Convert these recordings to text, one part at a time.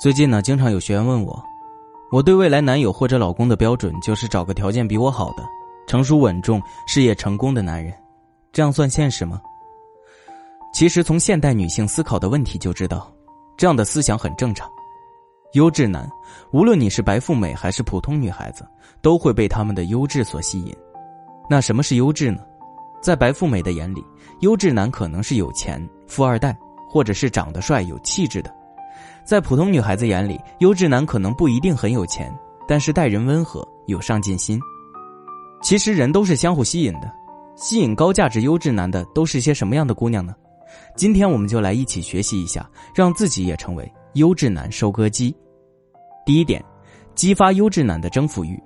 最近呢，经常有学员问我，我对未来男友或者老公的标准就是找个条件比我好的、成熟稳重、事业成功的男人，这样算现实吗？其实从现代女性思考的问题就知道，这样的思想很正常。优质男，无论你是白富美还是普通女孩子，都会被他们的优质所吸引。那什么是优质呢？在白富美的眼里，优质男可能是有钱、富二代，或者是长得帅、有气质的。在普通女孩子眼里，优质男可能不一定很有钱，但是待人温和、有上进心。其实人都是相互吸引的，吸引高价值优质男的都是些什么样的姑娘呢？今天我们就来一起学习一下，让自己也成为优质男收割机。第一点，激发优质男的征服欲。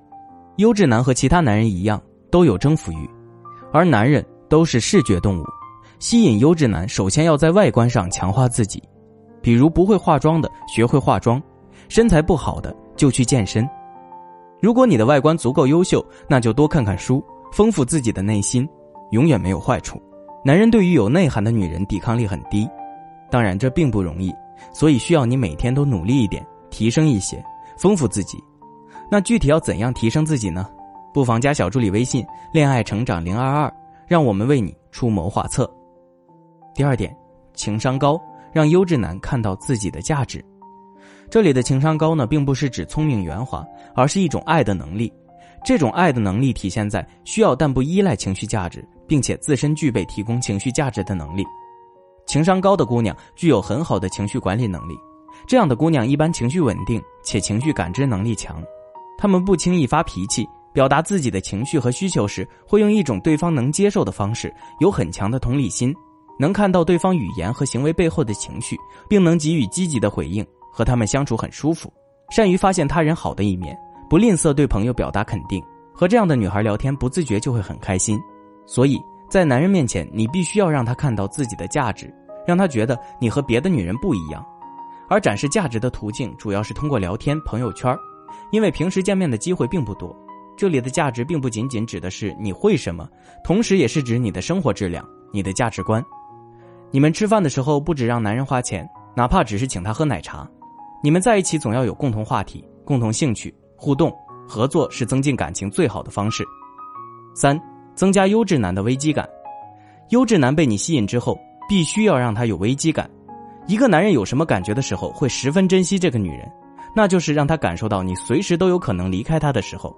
优质男和其他男人一样都有征服欲，而男人都是视觉动物，吸引优质男首先要在外观上强化自己。比如不会化妆的学会化妆，身材不好的就去健身。如果你的外观足够优秀，那就多看看书，丰富自己的内心，永远没有坏处。男人对于有内涵的女人抵抗力很低，当然这并不容易，所以需要你每天都努力一点，提升一些，丰富自己。那具体要怎样提升自己呢？不妨加小助理微信“恋爱成长零二二”，让我们为你出谋划策。第二点，情商高。让优质男看到自己的价值，这里的情商高呢，并不是指聪明圆滑，而是一种爱的能力。这种爱的能力体现在需要但不依赖情绪价值，并且自身具备提供情绪价值的能力。情商高的姑娘具有很好的情绪管理能力，这样的姑娘一般情绪稳定且情绪感知能力强。她们不轻易发脾气，表达自己的情绪和需求时，会用一种对方能接受的方式，有很强的同理心。能看到对方语言和行为背后的情绪，并能给予积极的回应，和他们相处很舒服。善于发现他人好的一面，不吝啬对朋友表达肯定。和这样的女孩聊天，不自觉就会很开心。所以在男人面前，你必须要让他看到自己的价值，让他觉得你和别的女人不一样。而展示价值的途径，主要是通过聊天、朋友圈，因为平时见面的机会并不多。这里的价值并不仅仅指的是你会什么，同时也是指你的生活质量、你的价值观。你们吃饭的时候不止让男人花钱，哪怕只是请他喝奶茶。你们在一起总要有共同话题、共同兴趣，互动合作是增进感情最好的方式。三、增加优质男的危机感。优质男被你吸引之后，必须要让他有危机感。一个男人有什么感觉的时候，会十分珍惜这个女人，那就是让他感受到你随时都有可能离开他的时候。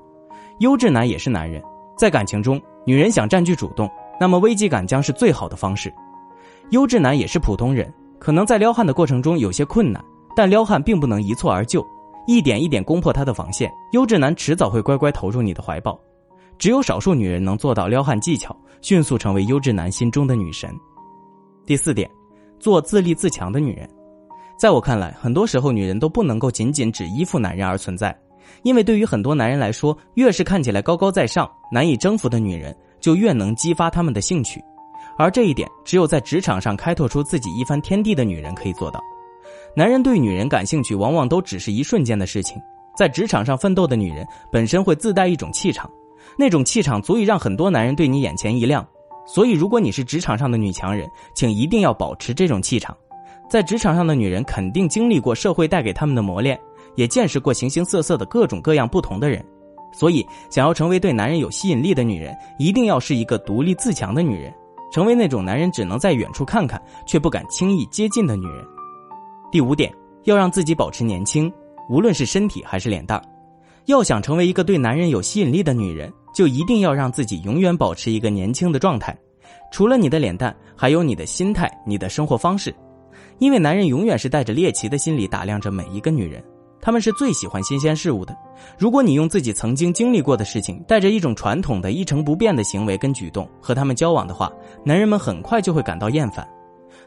优质男也是男人，在感情中，女人想占据主动，那么危机感将是最好的方式。优质男也是普通人，可能在撩汉的过程中有些困难，但撩汉并不能一蹴而就，一点一点攻破他的防线。优质男迟早会乖乖投入你的怀抱，只有少数女人能做到撩汉技巧，迅速成为优质男心中的女神。第四点，做自立自强的女人。在我看来，很多时候女人都不能够仅仅只依附男人而存在，因为对于很多男人来说，越是看起来高高在上、难以征服的女人，就越能激发他们的兴趣。而这一点，只有在职场上开拓出自己一番天地的女人可以做到。男人对女人感兴趣，往往都只是一瞬间的事情。在职场上奋斗的女人，本身会自带一种气场，那种气场足以让很多男人对你眼前一亮。所以，如果你是职场上的女强人，请一定要保持这种气场。在职场上的女人肯定经历过社会带给他们的磨练，也见识过形形色色的各种各样不同的人。所以，想要成为对男人有吸引力的女人，一定要是一个独立自强的女人。成为那种男人只能在远处看看，却不敢轻易接近的女人。第五点，要让自己保持年轻，无论是身体还是脸蛋要想成为一个对男人有吸引力的女人，就一定要让自己永远保持一个年轻的状态。除了你的脸蛋，还有你的心态、你的生活方式。因为男人永远是带着猎奇的心理打量着每一个女人。他们是最喜欢新鲜事物的。如果你用自己曾经经历过的事情，带着一种传统的一成不变的行为跟举动和他们交往的话，男人们很快就会感到厌烦。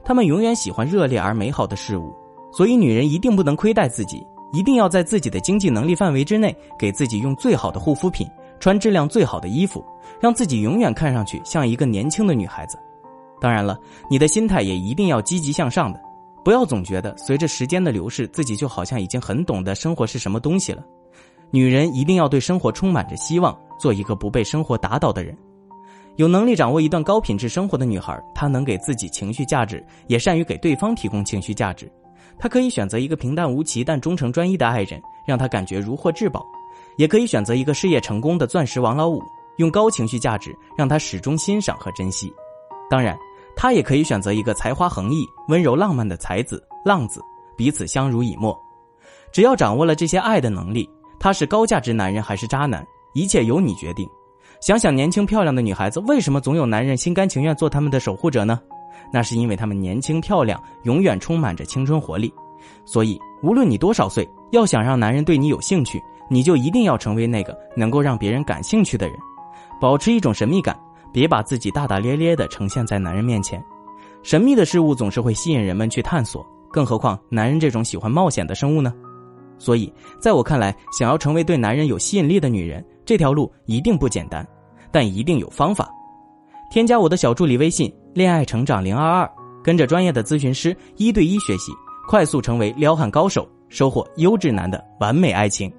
他们永远喜欢热烈而美好的事物，所以女人一定不能亏待自己，一定要在自己的经济能力范围之内，给自己用最好的护肤品，穿质量最好的衣服，让自己永远看上去像一个年轻的女孩子。当然了，你的心态也一定要积极向上的。不要总觉得随着时间的流逝，自己就好像已经很懂得生活是什么东西了。女人一定要对生活充满着希望，做一个不被生活打倒的人。有能力掌握一段高品质生活的女孩，她能给自己情绪价值，也善于给对方提供情绪价值。她可以选择一个平淡无奇但忠诚专一的爱人，让他感觉如获至宝；也可以选择一个事业成功的钻石王老五，用高情绪价值让他始终欣赏和珍惜。当然，他也可以选择一个才华横溢、温柔浪漫的才子浪子，彼此相濡以沫。只要掌握了这些爱的能力，他是高价值男人还是渣男，一切由你决定。想想年轻漂亮的女孩子，为什么总有男人心甘情愿做他们的守护者呢？那是因为她们年轻漂亮，永远充满着青春活力。所以，无论你多少岁，要想让男人对你有兴趣，你就一定要成为那个能够让别人感兴趣的人，保持一种神秘感，别把自己大大咧咧的呈现在男人面前。神秘的事物总是会吸引人们去探索，更何况男人这种喜欢冒险的生物呢？所以，在我看来，想要成为对男人有吸引力的女人，这条路一定不简单。但一定有方法，添加我的小助理微信“恋爱成长零二二”，跟着专业的咨询师一对一学习，快速成为撩汉高手，收获优质男的完美爱情。